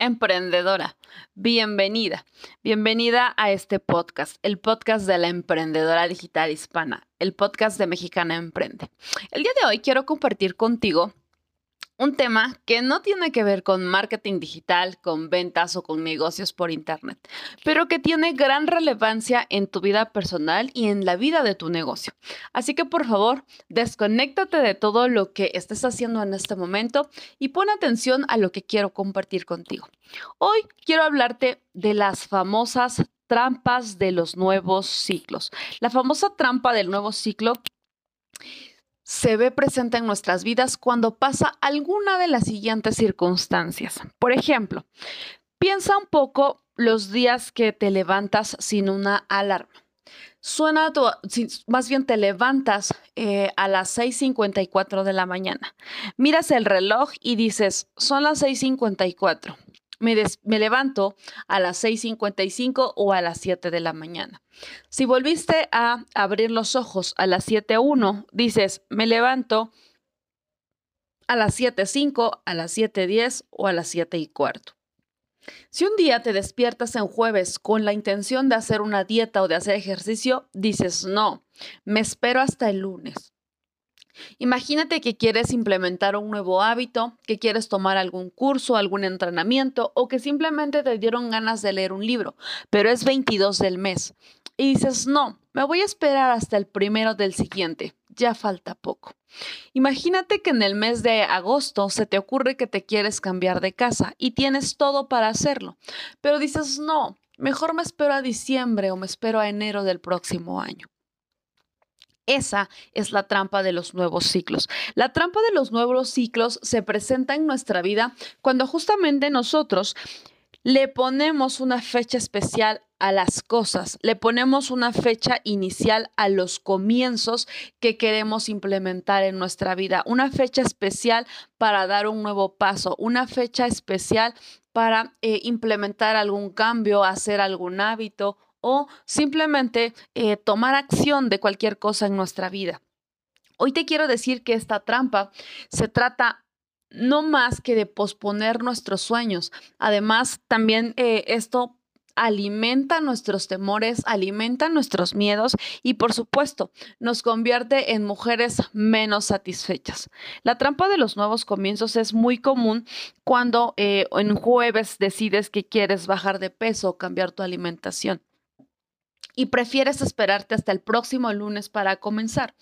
emprendedora, bienvenida. Bienvenida a este podcast, el podcast de la emprendedora digital hispana, el podcast de Mexicana Emprende. El día de hoy quiero compartir contigo un tema que no tiene que ver con marketing digital, con ventas o con negocios por Internet, pero que tiene gran relevancia en tu vida personal y en la vida de tu negocio. Así que por favor, desconéctate de todo lo que estés haciendo en este momento y pon atención a lo que quiero compartir contigo. Hoy quiero hablarte de las famosas trampas de los nuevos ciclos. La famosa trampa del nuevo ciclo se ve presente en nuestras vidas cuando pasa alguna de las siguientes circunstancias. Por ejemplo, piensa un poco los días que te levantas sin una alarma. Suena, tu, más bien te levantas eh, a las 6.54 de la mañana. Miras el reloj y dices, son las 6.54 me, levanto a las 6.55 o a las 7 de la mañana. Si volviste a abrir los ojos a las 7.1, dices, me levanto a las 7.05, a las 7.10 o a las 7 y cuarto. Si un día te despiertas en jueves con la intención de hacer una dieta o de hacer ejercicio, dices, no, me espero hasta el lunes. Imagínate que quieres implementar un nuevo hábito, que quieres tomar algún curso, algún entrenamiento o que simplemente te dieron ganas de leer un libro, pero es 22 del mes. Y dices, no, me voy a esperar hasta el primero del siguiente, ya falta poco. Imagínate que en el mes de agosto se te ocurre que te quieres cambiar de casa y tienes todo para hacerlo, pero dices, no, mejor me espero a diciembre o me espero a enero del próximo año. Esa es la trampa de los nuevos ciclos. La trampa de los nuevos ciclos se presenta en nuestra vida cuando justamente nosotros le ponemos una fecha especial a las cosas, le ponemos una fecha inicial a los comienzos que queremos implementar en nuestra vida, una fecha especial para dar un nuevo paso, una fecha especial para eh, implementar algún cambio, hacer algún hábito o simplemente eh, tomar acción de cualquier cosa en nuestra vida. Hoy te quiero decir que esta trampa se trata no más que de posponer nuestros sueños. Además, también eh, esto alimenta nuestros temores, alimenta nuestros miedos y por supuesto nos convierte en mujeres menos satisfechas. La trampa de los nuevos comienzos es muy común cuando eh, en jueves decides que quieres bajar de peso o cambiar tu alimentación y prefieres esperarte hasta el próximo lunes para comenzar.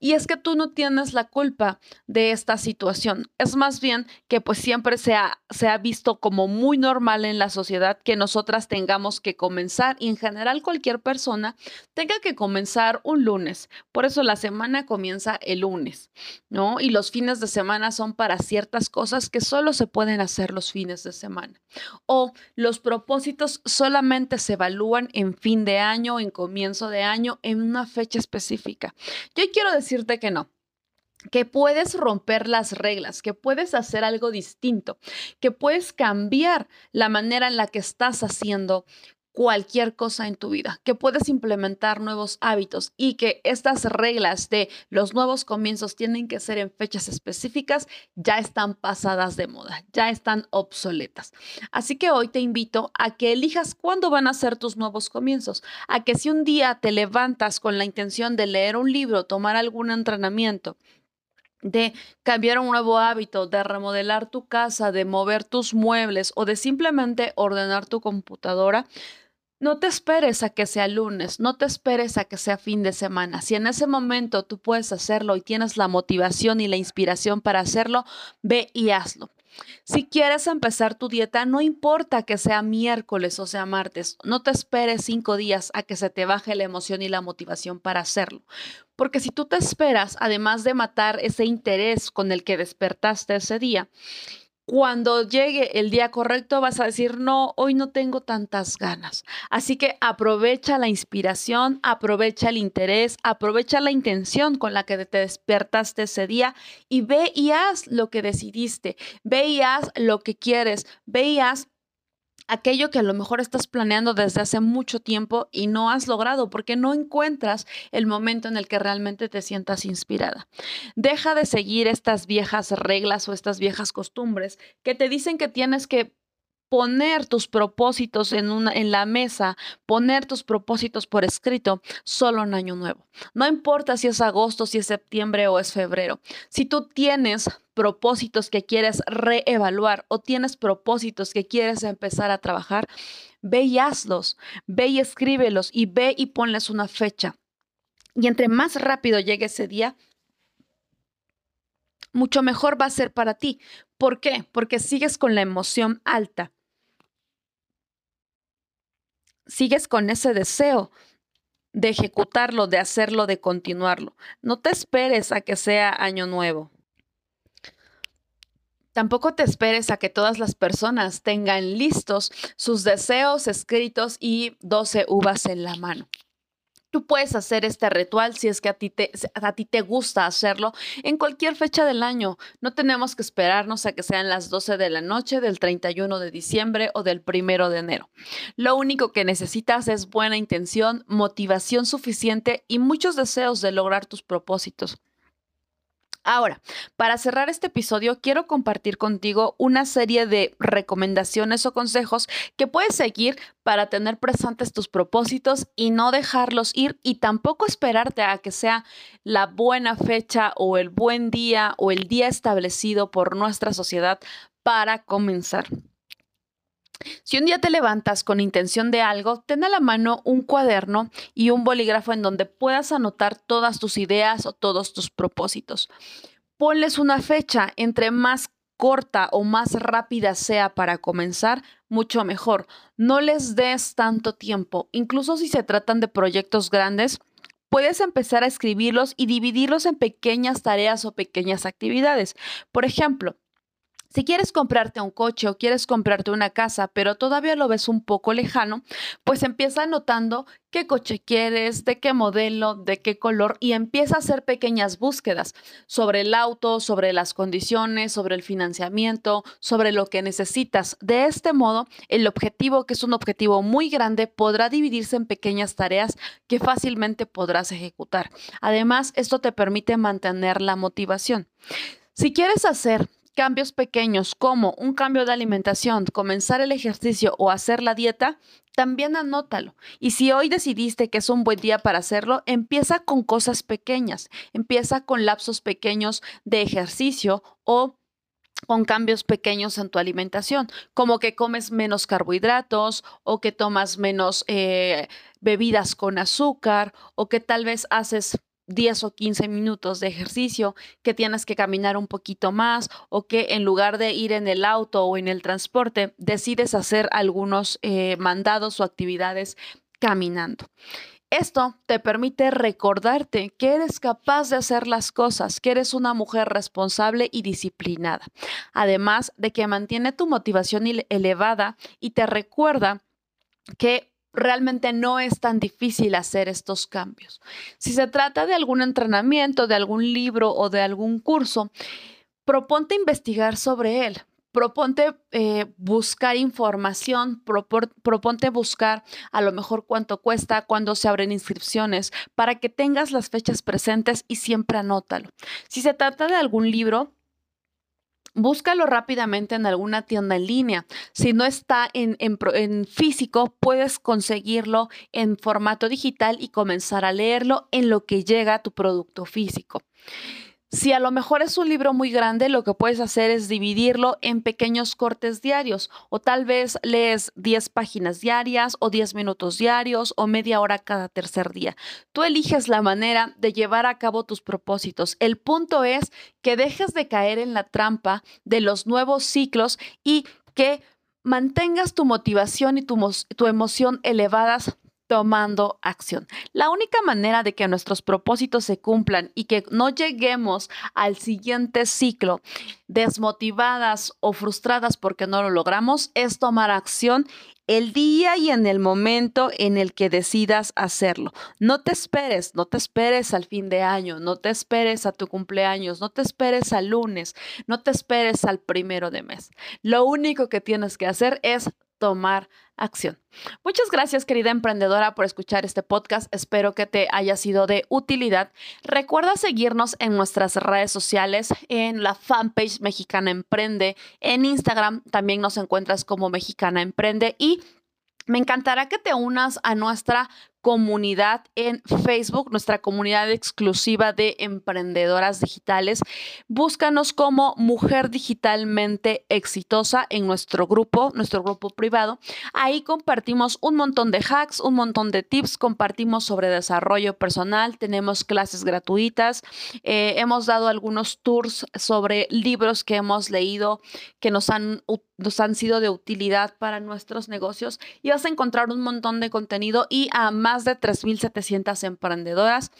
Y es que tú no tienes la culpa de esta situación. Es más bien que pues siempre se ha, se ha visto como muy normal en la sociedad que nosotras tengamos que comenzar y en general cualquier persona tenga que comenzar un lunes. Por eso la semana comienza el lunes, ¿no? Y los fines de semana son para ciertas cosas que solo se pueden hacer los fines de semana. O los propósitos solamente se evalúan en fin de año, en comienzo de año, en una fecha específica. Yo quiero decir decirte que no que puedes romper las reglas, que puedes hacer algo distinto, que puedes cambiar la manera en la que estás haciendo cualquier cosa en tu vida, que puedes implementar nuevos hábitos y que estas reglas de los nuevos comienzos tienen que ser en fechas específicas, ya están pasadas de moda, ya están obsoletas. Así que hoy te invito a que elijas cuándo van a ser tus nuevos comienzos, a que si un día te levantas con la intención de leer un libro, tomar algún entrenamiento, de cambiar un nuevo hábito, de remodelar tu casa, de mover tus muebles o de simplemente ordenar tu computadora, no te esperes a que sea lunes, no te esperes a que sea fin de semana. Si en ese momento tú puedes hacerlo y tienes la motivación y la inspiración para hacerlo, ve y hazlo. Si quieres empezar tu dieta, no importa que sea miércoles o sea martes, no te esperes cinco días a que se te baje la emoción y la motivación para hacerlo. Porque si tú te esperas, además de matar ese interés con el que despertaste ese día, cuando llegue el día correcto vas a decir, no, hoy no tengo tantas ganas. Así que aprovecha la inspiración, aprovecha el interés, aprovecha la intención con la que te despertaste ese día y ve y haz lo que decidiste, ve y haz lo que quieres, ve y haz aquello que a lo mejor estás planeando desde hace mucho tiempo y no has logrado porque no encuentras el momento en el que realmente te sientas inspirada. Deja de seguir estas viejas reglas o estas viejas costumbres que te dicen que tienes que poner tus propósitos en, una, en la mesa, poner tus propósitos por escrito solo en año nuevo. No importa si es agosto, si es septiembre o es febrero. Si tú tienes propósitos que quieres reevaluar o tienes propósitos que quieres empezar a trabajar, ve y hazlos, ve y escríbelos y ve y ponles una fecha. Y entre más rápido llegue ese día, mucho mejor va a ser para ti. ¿Por qué? Porque sigues con la emoción alta sigues con ese deseo de ejecutarlo, de hacerlo, de continuarlo. No te esperes a que sea año nuevo. Tampoco te esperes a que todas las personas tengan listos sus deseos escritos y 12 uvas en la mano. Tú puedes hacer este ritual si es que a ti, te, a ti te gusta hacerlo en cualquier fecha del año. No tenemos que esperarnos a que sean las 12 de la noche del 31 de diciembre o del 1 de enero. Lo único que necesitas es buena intención, motivación suficiente y muchos deseos de lograr tus propósitos. Ahora, para cerrar este episodio, quiero compartir contigo una serie de recomendaciones o consejos que puedes seguir para tener presentes tus propósitos y no dejarlos ir y tampoco esperarte a que sea la buena fecha o el buen día o el día establecido por nuestra sociedad para comenzar. Si un día te levantas con intención de algo, ten a la mano un cuaderno y un bolígrafo en donde puedas anotar todas tus ideas o todos tus propósitos. Ponles una fecha, entre más corta o más rápida sea para comenzar, mucho mejor. No les des tanto tiempo, incluso si se tratan de proyectos grandes. Puedes empezar a escribirlos y dividirlos en pequeñas tareas o pequeñas actividades. Por ejemplo, si quieres comprarte un coche o quieres comprarte una casa, pero todavía lo ves un poco lejano, pues empieza anotando qué coche quieres, de qué modelo, de qué color y empieza a hacer pequeñas búsquedas sobre el auto, sobre las condiciones, sobre el financiamiento, sobre lo que necesitas. De este modo, el objetivo, que es un objetivo muy grande, podrá dividirse en pequeñas tareas que fácilmente podrás ejecutar. Además, esto te permite mantener la motivación. Si quieres hacer cambios pequeños como un cambio de alimentación, comenzar el ejercicio o hacer la dieta, también anótalo. Y si hoy decidiste que es un buen día para hacerlo, empieza con cosas pequeñas, empieza con lapsos pequeños de ejercicio o con cambios pequeños en tu alimentación, como que comes menos carbohidratos o que tomas menos eh, bebidas con azúcar o que tal vez haces 10 o 15 minutos de ejercicio, que tienes que caminar un poquito más o que en lugar de ir en el auto o en el transporte, decides hacer algunos eh, mandados o actividades caminando. Esto te permite recordarte que eres capaz de hacer las cosas, que eres una mujer responsable y disciplinada. Además de que mantiene tu motivación elevada y te recuerda que realmente no es tan difícil hacer estos cambios. Si se trata de algún entrenamiento, de algún libro o de algún curso, proponte investigar sobre él. Proponte eh, buscar información, proponte buscar a lo mejor cuánto cuesta, cuándo se abren inscripciones, para que tengas las fechas presentes y siempre anótalo. Si se trata de algún libro, búscalo rápidamente en alguna tienda en línea. Si no está en, en, físico, puedes conseguirlo en formato digital y comenzar a leerlo en lo que llega a tu producto físico. Si a lo mejor es un libro muy grande, lo que puedes hacer es dividirlo en pequeños cortes diarios o tal vez lees 10 páginas diarias o 10 minutos diarios o media hora cada tercer día. Tú eliges la manera de llevar a cabo tus propósitos. El punto es que dejes de caer en la trampa de los nuevos ciclos y que mantengas tu motivación y tu, tu emoción elevadas tomando acción. La única manera de que nuestros propósitos se cumplan y que no lleguemos al siguiente ciclo desmotivadas o frustradas porque no lo logramos es tomar acción el día y en el momento en el que decidas hacerlo. No te esperes, no te esperes al fin de año, no te esperes a tu cumpleaños, no te esperes al lunes, no te esperes al primero de mes. Lo único que tienes que hacer es tomar acción. Muchas gracias querida emprendedora por escuchar este podcast. Espero que te haya sido de utilidad. Recuerda seguirnos en nuestras redes sociales, en la fanpage Mexicana Emprende, en Instagram también nos encuentras como Mexicana Emprende y me encantará que te unas a nuestra comunidad en Facebook, nuestra comunidad exclusiva de emprendedoras digitales. Búscanos como Mujer Digitalmente Exitosa en nuestro grupo, nuestro grupo privado. Ahí compartimos un montón de hacks, un montón de tips, compartimos sobre desarrollo personal, tenemos clases gratuitas, eh, hemos dado algunos tours sobre libros que hemos leído que nos han, nos han sido de utilidad para nuestros negocios y vas a encontrar un montón de contenido y a más de 3.700 emprendedoras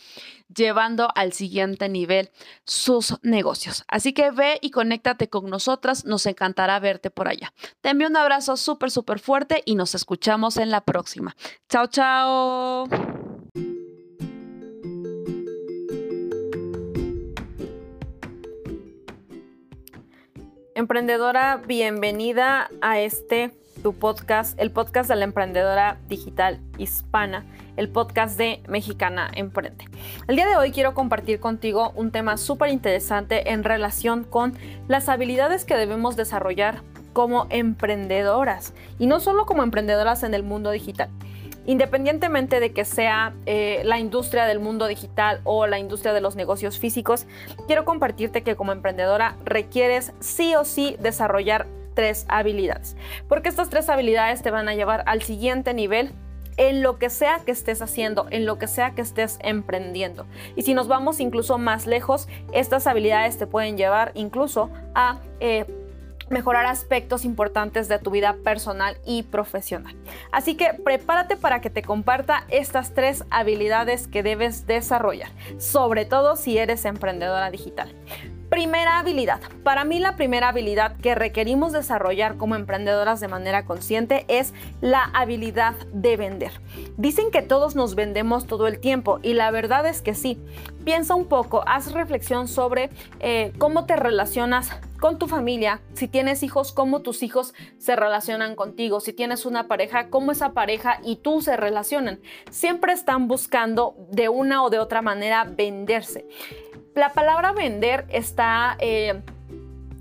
llevando al siguiente nivel sus negocios. Así que ve y conéctate con nosotras, nos encantará verte por allá. Te envío un abrazo súper, súper fuerte y nos escuchamos en la próxima. Chao, chao. Emprendedora, bienvenida a este tu podcast, el podcast de la emprendedora digital hispana, el podcast de Mexicana Emprende. El día de hoy quiero compartir contigo un tema súper interesante en relación con las habilidades que debemos desarrollar como emprendedoras y no solo como emprendedoras en el mundo digital. Independientemente de que sea eh, la industria del mundo digital o la industria de los negocios físicos, quiero compartirte que como emprendedora requieres sí o sí desarrollar tres habilidades, porque estas tres habilidades te van a llevar al siguiente nivel en lo que sea que estés haciendo, en lo que sea que estés emprendiendo. Y si nos vamos incluso más lejos, estas habilidades te pueden llevar incluso a... Eh, mejorar aspectos importantes de tu vida personal y profesional. Así que prepárate para que te comparta estas tres habilidades que debes desarrollar, sobre todo si eres emprendedora digital. Primera habilidad. Para mí la primera habilidad que requerimos desarrollar como emprendedoras de manera consciente es la habilidad de vender. Dicen que todos nos vendemos todo el tiempo y la verdad es que sí. Piensa un poco, haz reflexión sobre eh, cómo te relacionas con tu familia, si tienes hijos, cómo tus hijos se relacionan contigo, si tienes una pareja, cómo esa pareja y tú se relacionan. Siempre están buscando de una o de otra manera venderse. La palabra vender está... Eh,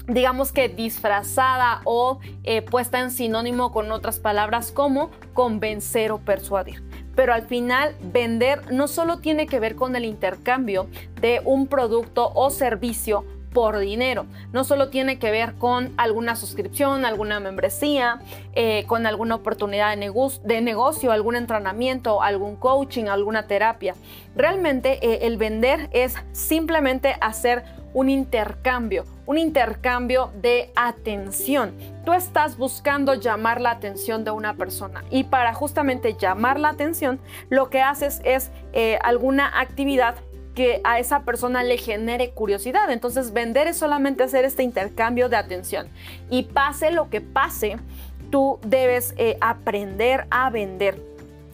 digamos que disfrazada o eh, puesta en sinónimo con otras palabras como convencer o persuadir. Pero al final vender no solo tiene que ver con el intercambio de un producto o servicio por dinero. No solo tiene que ver con alguna suscripción, alguna membresía, eh, con alguna oportunidad de, negocio, algún entrenamiento, algún coaching, alguna terapia. Realmente eh, el vender es simplemente hacer un intercambio, un intercambio de atención. Tú estás buscando llamar la atención de una persona y para justamente llamar la atención lo que haces es eh, alguna actividad que a esa persona le genere curiosidad. Entonces vender es solamente hacer este intercambio de atención. Y pase lo que pase, tú debes eh, aprender a vender.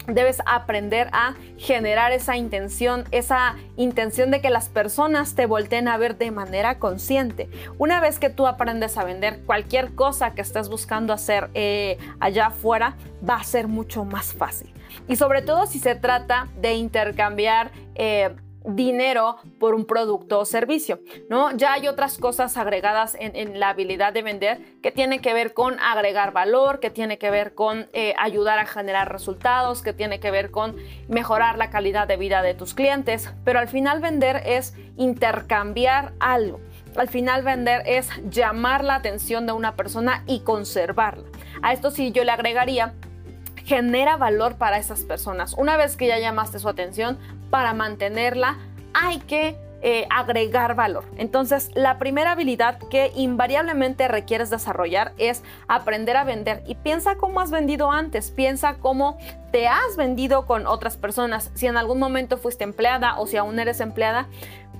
Debes aprender a generar esa intención, esa intención de que las personas te volteen a ver de manera consciente. Una vez que tú aprendes a vender cualquier cosa que estés buscando hacer eh, allá afuera, va a ser mucho más fácil. Y sobre todo si se trata de intercambiar eh, dinero por un producto o servicio, ¿no? Ya hay otras cosas agregadas en, la habilidad de vender que tienen que ver con agregar valor, que tiene que ver con eh, ayudar a generar resultados, que tiene que ver con mejorar la calidad de vida de tus clientes, pero al final vender es intercambiar algo. Al final vender es llamar la atención de una persona y conservarla. A esto sí yo le agregaría genera valor para esas personas. Una vez que ya llamaste su atención, para mantenerla hay que eh, agregar valor. Entonces, la primera habilidad que invariablemente requieres desarrollar es aprender a vender. Y piensa cómo has vendido antes, piensa cómo te has vendido con otras personas. Si en algún momento fuiste empleada o si aún eres empleada,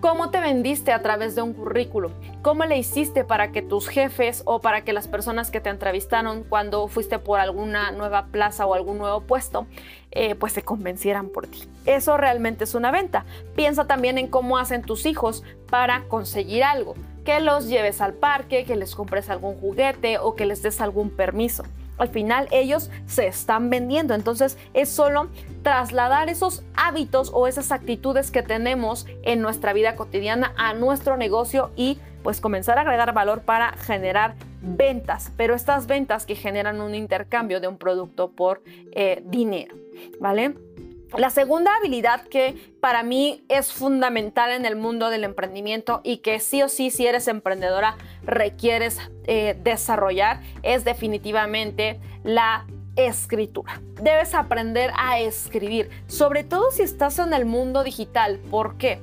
¿Cómo te vendiste a través de un currículum? ¿Cómo le hiciste para que tus jefes o para que las personas que te entrevistaron cuando fuiste por alguna nueva plaza o algún nuevo puesto, eh, pues se convencieran por ti? Eso realmente es una venta. Piensa también en cómo hacen tus hijos para conseguir algo. que los lleves al parque, que les compres algún juguete o que les des algún permiso. Al final ellos se están vendiendo, entonces es solo trasladar esos hábitos o esas actitudes que tenemos en nuestra vida cotidiana a nuestro negocio y pues comenzar a agregar valor para generar ventas, pero estas ventas que generan un intercambio de un producto por eh, dinero, ¿vale? La segunda habilidad que para mí es fundamental en el mundo del emprendimiento y que sí o sí si eres emprendedora requieres eh, desarrollar es definitivamente la escritura. Debes aprender a escribir, sobre todo si estás en el mundo digital. ¿Por qué?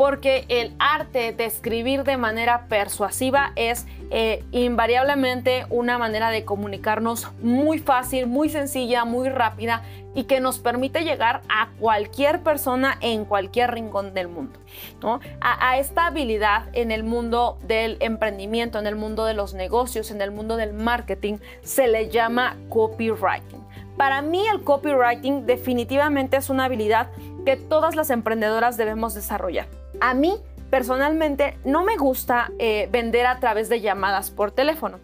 Porque el arte de escribir de manera persuasiva es eh, invariablemente una manera de comunicarnos muy fácil, muy sencilla, muy rápida y que nos permite llegar a cualquier persona en cualquier rincón del mundo. A, a, esta habilidad en el mundo del emprendimiento, en el mundo de los negocios, en el mundo del marketing, se le llama copywriting. Para mí el copywriting definitivamente es una habilidad que todas las emprendedoras debemos desarrollar. A mí, personalmente, no me gusta eh, vender a través de llamadas por teléfono.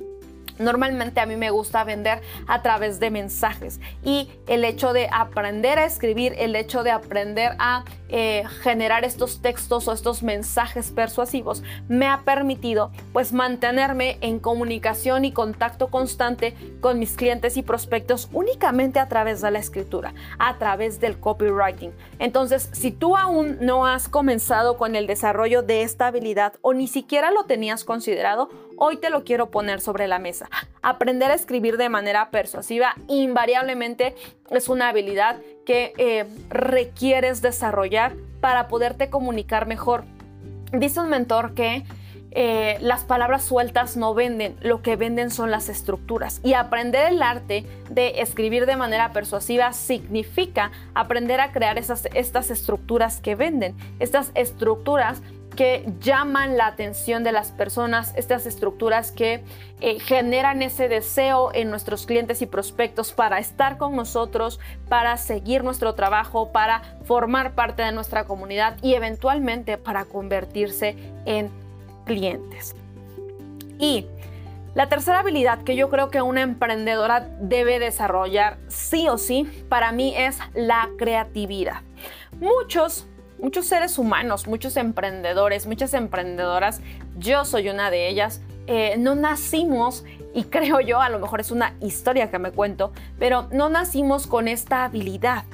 Normalmente a mí me gusta vender a través de mensajes y el hecho de aprender a escribir, el hecho de aprender a eh, generar estos textos o estos mensajes persuasivos me ha permitido pues mantenerme en comunicación y contacto constante con mis clientes y prospectos únicamente a través de la escritura, a través del copywriting. Entonces, si tú aún no has comenzado con el desarrollo de esta habilidad o ni siquiera lo tenías considerado, hoy te lo quiero poner sobre la mesa. Aprender a escribir de manera persuasiva invariablemente es una habilidad que eh, requieres desarrollar para poderte comunicar mejor. Dice un mentor que eh, las palabras sueltas no venden, lo que venden son las estructuras. Y aprender el arte de escribir de manera persuasiva significa aprender a crear esas, estas estructuras que venden. Estas estructuras que llaman la atención de las personas, estas estructuras que eh, generan ese deseo en nuestros clientes y prospectos para estar con nosotros, para seguir nuestro trabajo, para formar parte de nuestra comunidad y eventualmente para convertirse en clientes. Y la tercera habilidad que yo creo que una emprendedora debe desarrollar sí o sí para mí es la creatividad. Muchos muchos seres humanos, muchos emprendedores, muchas emprendedoras, yo soy una de ellas, eh, no nacimos, y creo yo, a lo mejor es una historia que me cuento, pero no nacimos con esta habilidad.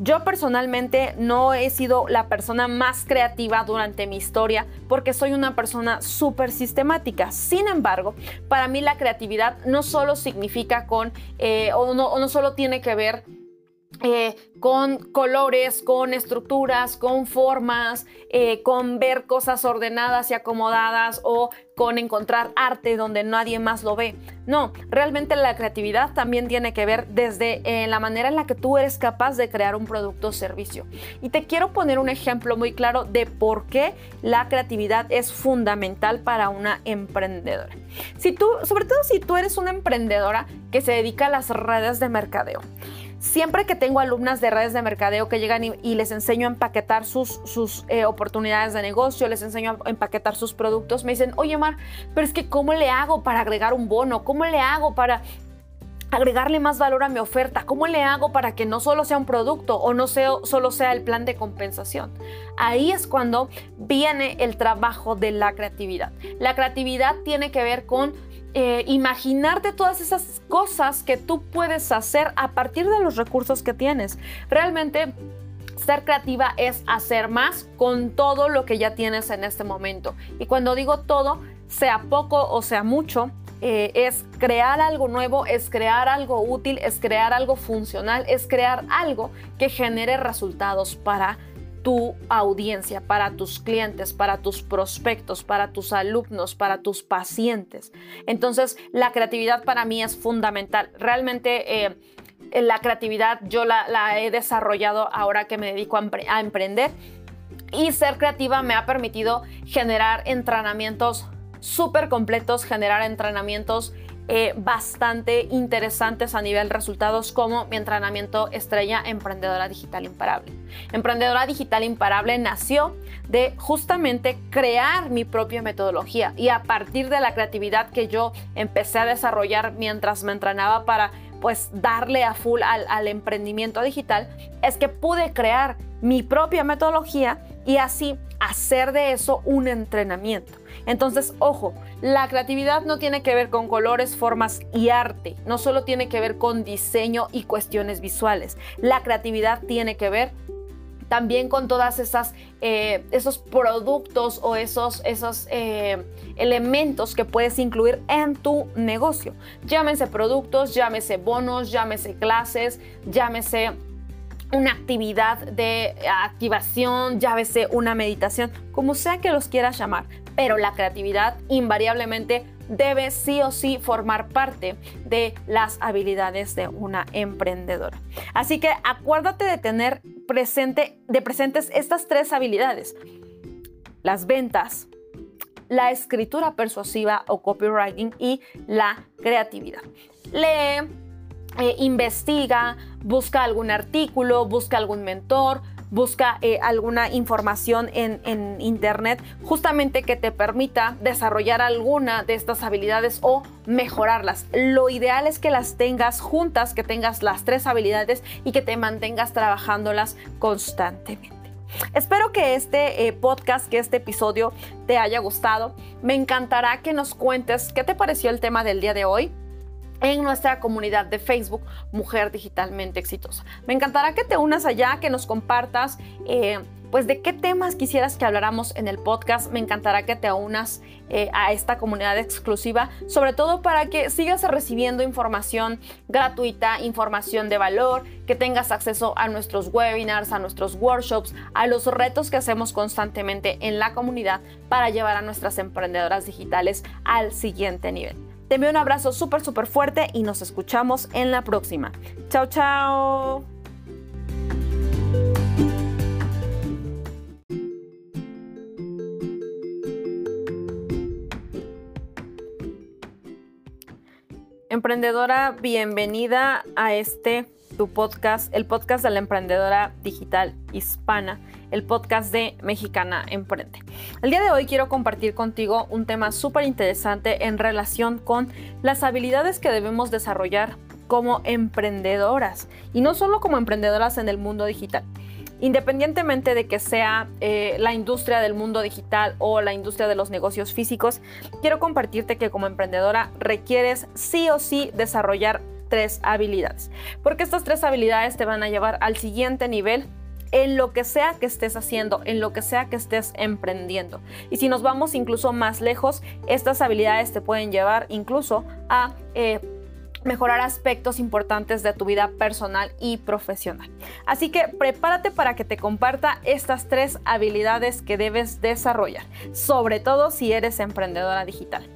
Yo personalmente no he sido la persona más creativa durante mi historia porque soy una persona súper sistemática. Sin embargo, para mí la creatividad no solo significa con, eh, o, no, o no solo tiene que ver eh, con colores, con estructuras, con formas, eh, con ver cosas ordenadas y acomodadas o con encontrar arte donde nadie más lo ve. No, realmente la creatividad también tiene que ver desde eh, la manera en la que tú eres capaz de crear un producto o servicio. Y te quiero poner un ejemplo muy claro de por qué la creatividad es fundamental para una emprendedora. Si tú, sobre todo si tú eres una emprendedora que se dedica a las redes de mercadeo, Siempre que tengo alumnas de redes de mercadeo que llegan y, les enseño a empaquetar sus, eh, oportunidades de negocio, les enseño a empaquetar sus productos, me dicen, oye Mar, pero es que ¿cómo le hago para agregar un bono? ¿Cómo le hago para agregarle más valor a mi oferta? ¿Cómo le hago para que no solo sea un producto o no solo sea el plan de compensación? Ahí es cuando viene el trabajo de la creatividad. La creatividad tiene que ver con eh, imaginarte todas esas cosas que tú puedes hacer a partir de los recursos que tienes. Realmente ser creativa es hacer más con todo lo que ya tienes en este momento. Y cuando digo todo, sea poco o sea mucho, eh, es crear algo nuevo, es crear algo útil, es crear algo funcional, es crear algo que genere resultados para tu audiencia, para tus clientes, para tus prospectos, para tus alumnos, para tus pacientes. Entonces, la creatividad para mí es fundamental. Realmente... Eh, la creatividad yo la, he desarrollado ahora que me dedico a, emprender y ser creativa me ha permitido generar entrenamientos súper completos, generar entrenamientos eh, bastante interesantes a nivel resultados como mi entrenamiento estrella Emprendedora Digital Imparable. Emprendedora Digital Imparable nació de justamente crear mi propia metodología y a partir de la creatividad que yo empecé a desarrollar mientras me entrenaba para pues darle a full al, al emprendimiento digital, es que pude crear mi propia metodología y así hacer de eso un entrenamiento. Entonces, ojo, la creatividad no tiene que ver con colores, formas y arte, no solo tiene que ver con diseño y cuestiones visuales. La creatividad tiene que ver también con todas esas eh, esos productos o esos, esos eh, elementos que puedes incluir en tu negocio. Llámese productos, llámese bonos, llámese clases, llámese una actividad de activación, llámese una meditación, como sea que los quieras llamar, pero la creatividad invariablemente debe sí o sí formar parte de las habilidades de una emprendedora. Así que acuérdate de tener presente, de presentes estas tres habilidades. Las ventas, la escritura persuasiva o copywriting y la creatividad. Lee, eh, investiga, busca algún artículo, busca algún mentor, busca eh, alguna información en, internet justamente que te permita desarrollar alguna de estas habilidades o mejorarlas. Lo ideal es que las tengas juntas, que tengas las tres habilidades y que te mantengas trabajándolas constantemente. Espero que este eh, podcast, que este episodio te haya gustado. Me encantará que nos cuentes qué te pareció el tema del día de hoy en nuestra comunidad de Facebook Mujer Digitalmente Exitosa. Me encantará que te unas allá, que nos compartas. Eh, pues de qué temas quisieras que habláramos en el podcast. Me encantará que te unas eh, a esta comunidad exclusiva, sobre todo para que sigas recibiendo información gratuita, información de valor, que tengas acceso a nuestros webinars, a nuestros workshops, a los retos que hacemos constantemente en la comunidad para llevar a nuestras emprendedoras digitales al siguiente nivel. Te envío un abrazo súper, súper fuerte y nos escuchamos en la próxima. Chao, chao. Emprendedora, bienvenida a este tu podcast, el podcast de la emprendedora digital hispana, el podcast de Mexicana Emprende. El día de hoy quiero compartir contigo un tema súper interesante en relación con las habilidades que debemos desarrollar como emprendedoras y no solo como emprendedoras en el mundo digital. Independientemente de que sea eh, la industria del mundo digital o la industria de los negocios físicos, quiero compartirte que como emprendedora requieres sí o sí desarrollar tres habilidades, porque estas tres habilidades te van a llevar al siguiente nivel en lo que sea que estés haciendo, en lo que sea que estés emprendiendo. Y si nos vamos incluso más lejos, estas habilidades te pueden llevar incluso a... Eh, mejorar aspectos importantes de tu vida personal y profesional. Así que prepárate para que te comparta estas tres habilidades que debes desarrollar, sobre todo si eres emprendedora digital.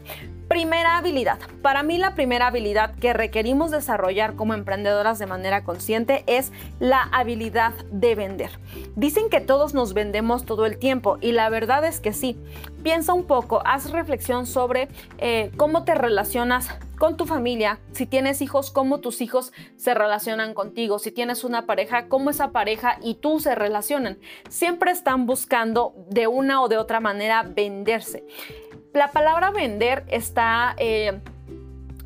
Primera habilidad. Para mí la primera habilidad que requerimos desarrollar como emprendedoras de manera consciente es la habilidad de vender. Dicen que todos nos vendemos todo el tiempo y la verdad es que sí. Piensa un poco, haz reflexión sobre eh, cómo te relacionas con tu familia, si tienes hijos, cómo tus hijos se relacionan contigo, si tienes una pareja, cómo esa pareja y tú se relacionan. Siempre están buscando de una o de otra manera venderse. La palabra vender está... Eh,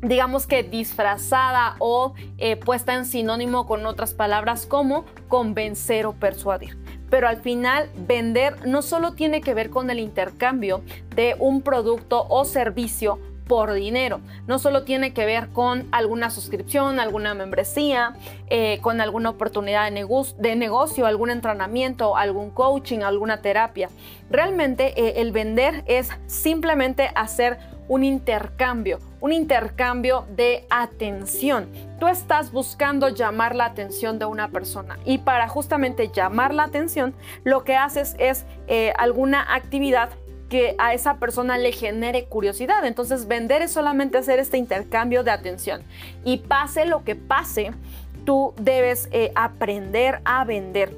digamos que disfrazada o eh, puesta en sinónimo con otras palabras como convencer o persuadir. Pero al final vender no solo tiene que ver con el intercambio de un producto o servicio por dinero. No solo tiene que ver con alguna suscripción, alguna membresía, eh, con alguna oportunidad de, negocio, algún entrenamiento, algún coaching, alguna terapia. Realmente eh, el vender es simplemente hacer un intercambio, un intercambio de atención. Tú estás buscando llamar la atención de una persona y para justamente llamar la atención lo que haces es eh, alguna actividad que a esa persona le genere curiosidad. Entonces vender es solamente hacer este intercambio de atención. Y pase lo que pase, tú debes eh, aprender a vender.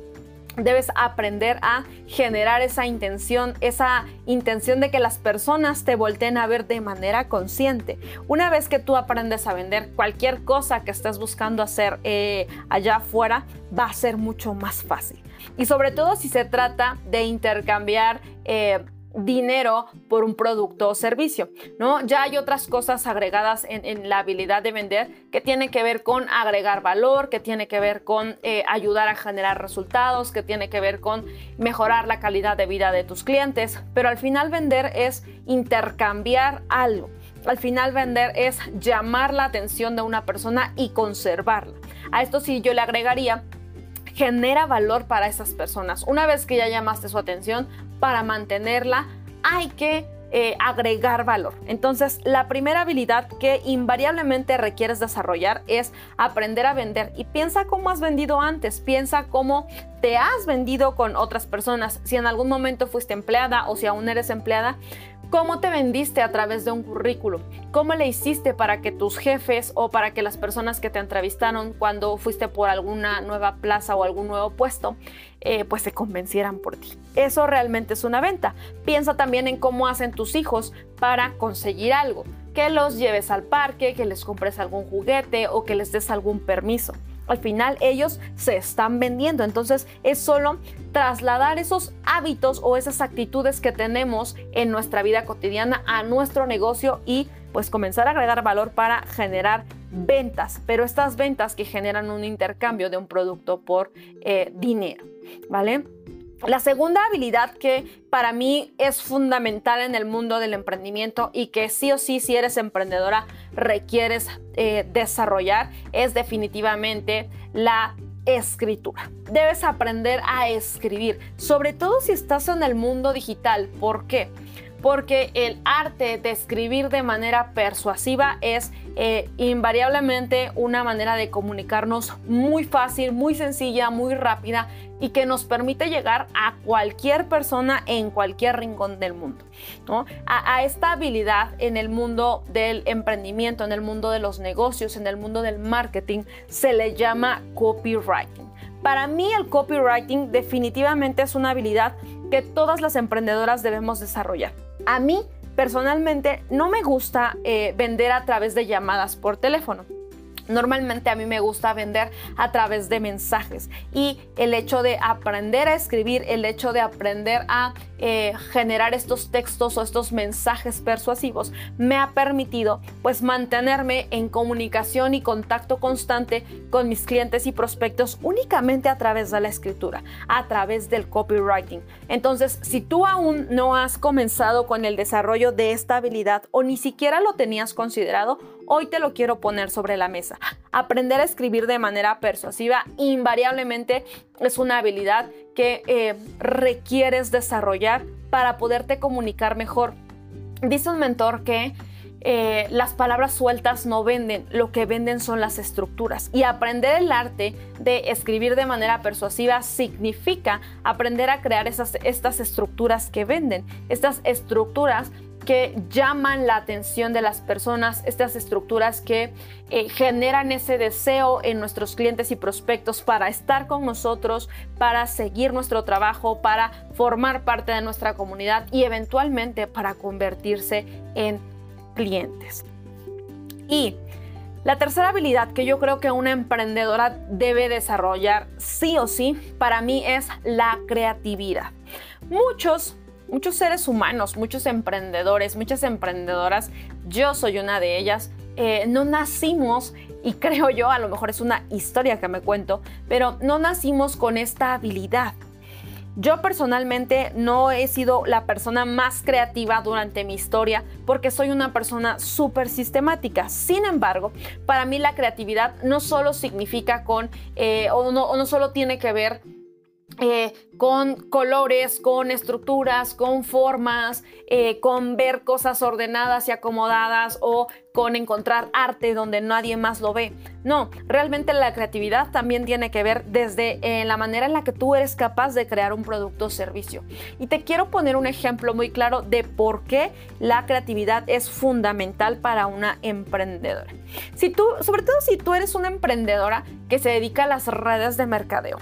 debes aprender a generar esa intención, esa intención de que las personas te volteen a ver de manera consciente. Una vez que tú aprendes a vender cualquier cosa que estés buscando hacer eh, allá afuera, va a ser mucho más fácil. Y sobre todo si se trata de intercambiar... Eh, dinero por un producto o servicio, ¿no? Ya hay otras cosas agregadas en, la habilidad de vender que tienen que ver con agregar valor, que tiene que ver con eh, ayudar a generar resultados, que tiene que ver con mejorar la calidad de vida de tus clientes, pero al final vender es intercambiar algo. Al final vender es llamar la atención de una persona y conservarla. A esto sí yo le agregaría genera valor para esas personas. Una vez que ya llamaste su atención, para mantenerla hay que eh, agregar valor. Entonces, la primera habilidad que invariablemente requieres desarrollar es aprender a vender. Y piensa cómo has vendido antes, piensa cómo te has vendido con otras personas. Si en algún momento fuiste empleada o si aún eres empleada, ¿Cómo te vendiste a través de un currículum? ¿Cómo le hiciste para que tus jefes o para que las personas que te entrevistaron cuando fuiste por alguna nueva plaza o algún nuevo puesto, eh, pues se convencieran por ti? Eso realmente es una venta. Piensa también en cómo hacen tus hijos para conseguir algo. Que los lleves al parque, que les compres algún juguete o que les des algún permiso al final ellos se están vendiendo. Entonces es solo trasladar esos hábitos o esas actitudes que tenemos en nuestra vida cotidiana a nuestro negocio y pues comenzar a agregar valor para generar ventas, pero estas ventas que generan un intercambio de un producto por eh, dinero, ¿vale? La segunda habilidad que para mí es fundamental en el mundo del emprendimiento y que sí o sí si eres emprendedora requieres eh, desarrollar es definitivamente la escritura. Debes aprender a escribir, sobre todo si estás en el mundo digital. ¿Por qué? Porque el arte de escribir de manera persuasiva es eh, invariablemente una manera de comunicarnos muy fácil, muy sencilla, muy rápida y que nos permite llegar a cualquier persona en cualquier rincón del mundo. A, a, esta habilidad en el mundo del emprendimiento, en el mundo de los negocios, en el mundo del marketing, se le llama copywriting. Para mí el copywriting definitivamente es una habilidad que todas las emprendedoras debemos desarrollar. A mí, personalmente, no me gusta eh, vender a través de llamadas por teléfono. Normalmente a mí me gusta vender a través de mensajes y el hecho de aprender a escribir, el hecho de aprender a eh, generar estos textos o estos mensajes persuasivos me ha permitido pues mantenerme en comunicación y contacto constante con mis clientes y prospectos únicamente a través de la escritura, a través del copywriting. Entonces, si tú aún no has comenzado con el desarrollo de esta habilidad o ni siquiera lo tenías considerado, hoy te lo quiero poner sobre la mesa. Aprender a escribir de manera persuasiva invariablemente es una habilidad que eh, requieres desarrollar para poderte comunicar mejor. Dice un mentor que eh, las palabras sueltas no venden, lo que venden son las estructuras. Y aprender el arte de escribir de manera persuasiva significa aprender a crear esas, estas estructuras que venden. Estas estructuras que llaman la atención de las personas, estas estructuras que eh, generan ese deseo en nuestros clientes y prospectos para estar con nosotros, para seguir nuestro trabajo, para formar parte de nuestra comunidad y eventualmente para convertirse en clientes. Y la tercera habilidad que yo creo que una emprendedora debe desarrollar sí o sí para mí es la creatividad. Muchos muchos seres humanos, muchos emprendedores, muchas emprendedoras, yo soy una de ellas, eh, no nacimos, y creo yo, a lo mejor es una historia que me cuento, pero no nacimos con esta habilidad. Yo personalmente no he sido la persona más creativa durante mi historia porque soy una persona súper sistemática. Sin embargo, para mí la creatividad no solo significa con, eh, o, no, o no solo tiene que ver eh, con colores, con estructuras, con formas, eh, con ver cosas ordenadas y acomodadas o con encontrar arte donde nadie más lo ve. No, realmente la creatividad también tiene que ver desde eh, la manera en la que tú eres capaz de crear un producto o servicio. Y te quiero poner un ejemplo muy claro de por qué la creatividad es fundamental para una emprendedora. Si tú, sobre todo si tú eres una emprendedora que se dedica a las redes de mercadeo.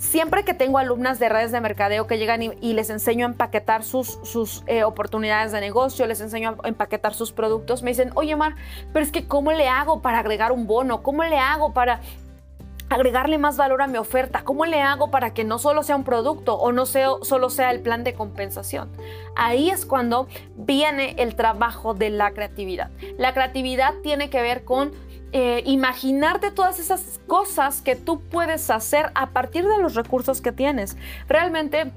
Siempre que tengo alumnas de redes de mercadeo que llegan y, les enseño a empaquetar sus, eh, oportunidades de negocio, les enseño a empaquetar sus productos, me dicen, oye Mar, pero es que ¿cómo le hago para agregar un bono? ¿Cómo le hago para agregarle más valor a mi oferta? ¿Cómo le hago para que no solo sea un producto o no sea, solo sea el plan de compensación? Ahí es cuando viene el trabajo de la creatividad. La creatividad tiene que ver con eh, imaginarte todas esas cosas que tú puedes hacer a partir de los recursos que tienes. Realmente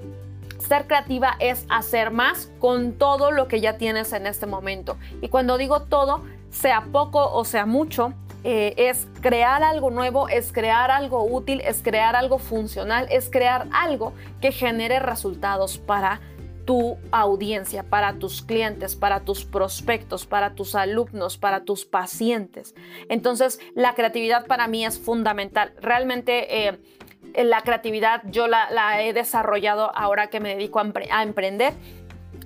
ser creativa es hacer más con todo lo que ya tienes en este momento. Y cuando digo todo, sea poco o sea mucho, eh, es crear algo nuevo, es crear algo útil, es crear algo funcional, es crear algo que genere resultados para tu audiencia, para tus clientes, para tus prospectos, para tus alumnos, para tus pacientes. Entonces, la creatividad para mí es fundamental. Realmente... Eh, la creatividad yo la, he desarrollado ahora que me dedico a emprender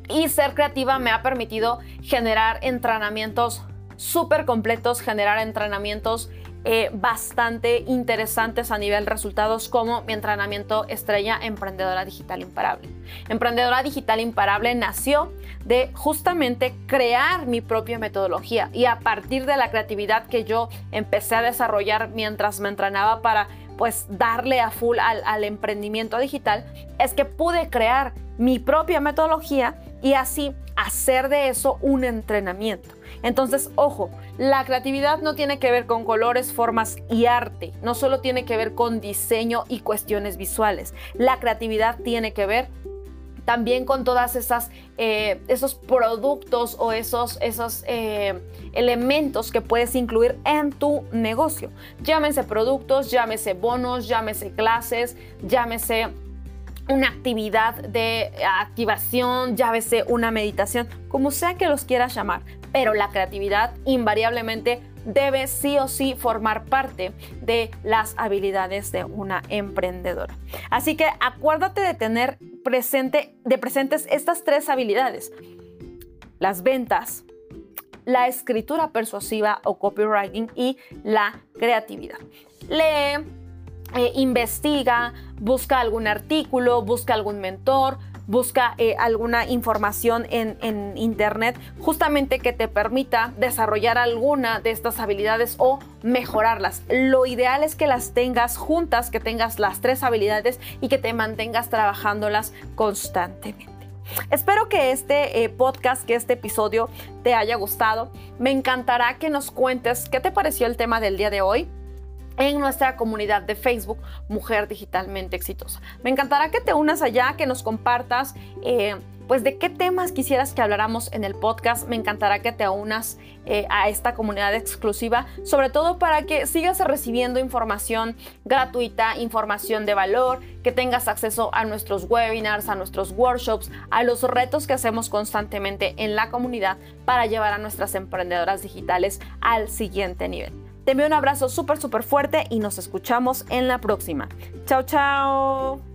y ser creativa me ha permitido generar entrenamientos súper completos, generar entrenamientos eh, bastante interesantes a nivel resultados como mi entrenamiento estrella Emprendedora Digital Imparable. Emprendedora Digital Imparable nació de justamente crear mi propia metodología y a partir de la creatividad que yo empecé a desarrollar mientras me entrenaba para pues darle a full al, al emprendimiento digital, es que pude crear mi propia metodología y así hacer de eso un entrenamiento. Entonces, ojo, la creatividad no tiene que ver con colores, formas y arte, no solo tiene que ver con diseño y cuestiones visuales. La creatividad tiene que ver también con todas esas eh, esos productos o esos, esos eh, elementos que puedes incluir en tu negocio. Llámese productos, llámese bonos, llámese clases, llámese una actividad de activación, llámese una meditación, como sea que los quieras llamar, pero la creatividad invariablemente debe sí o sí formar parte de las habilidades de una emprendedora. Así que acuérdate de tener presente, de presentes estas tres habilidades. Las ventas, la escritura persuasiva o copywriting y la creatividad. Lee, eh, investiga, busca algún artículo, busca algún mentor, busca eh, alguna información en, internet justamente que te permita desarrollar alguna de estas habilidades o mejorarlas. Lo ideal es que las tengas juntas, que tengas las tres habilidades y que te mantengas trabajándolas constantemente. Espero que este eh, podcast, que este episodio te haya gustado. Me encantará que nos cuentes qué te pareció el tema del día de hoy en nuestra comunidad de Facebook Mujer Digitalmente Exitosa. Me encantará que te unas allá, que nos compartas. Eh, pues de qué temas quisieras que habláramos en el podcast. Me encantará que te unas eh, a esta comunidad exclusiva, sobre todo para que sigas recibiendo información gratuita, información de valor, que tengas acceso a nuestros webinars, a nuestros workshops, a los retos que hacemos constantemente en la comunidad para llevar a nuestras emprendedoras digitales al siguiente nivel. Te envío un abrazo súper, súper fuerte y nos escuchamos en la próxima. Chao, chao.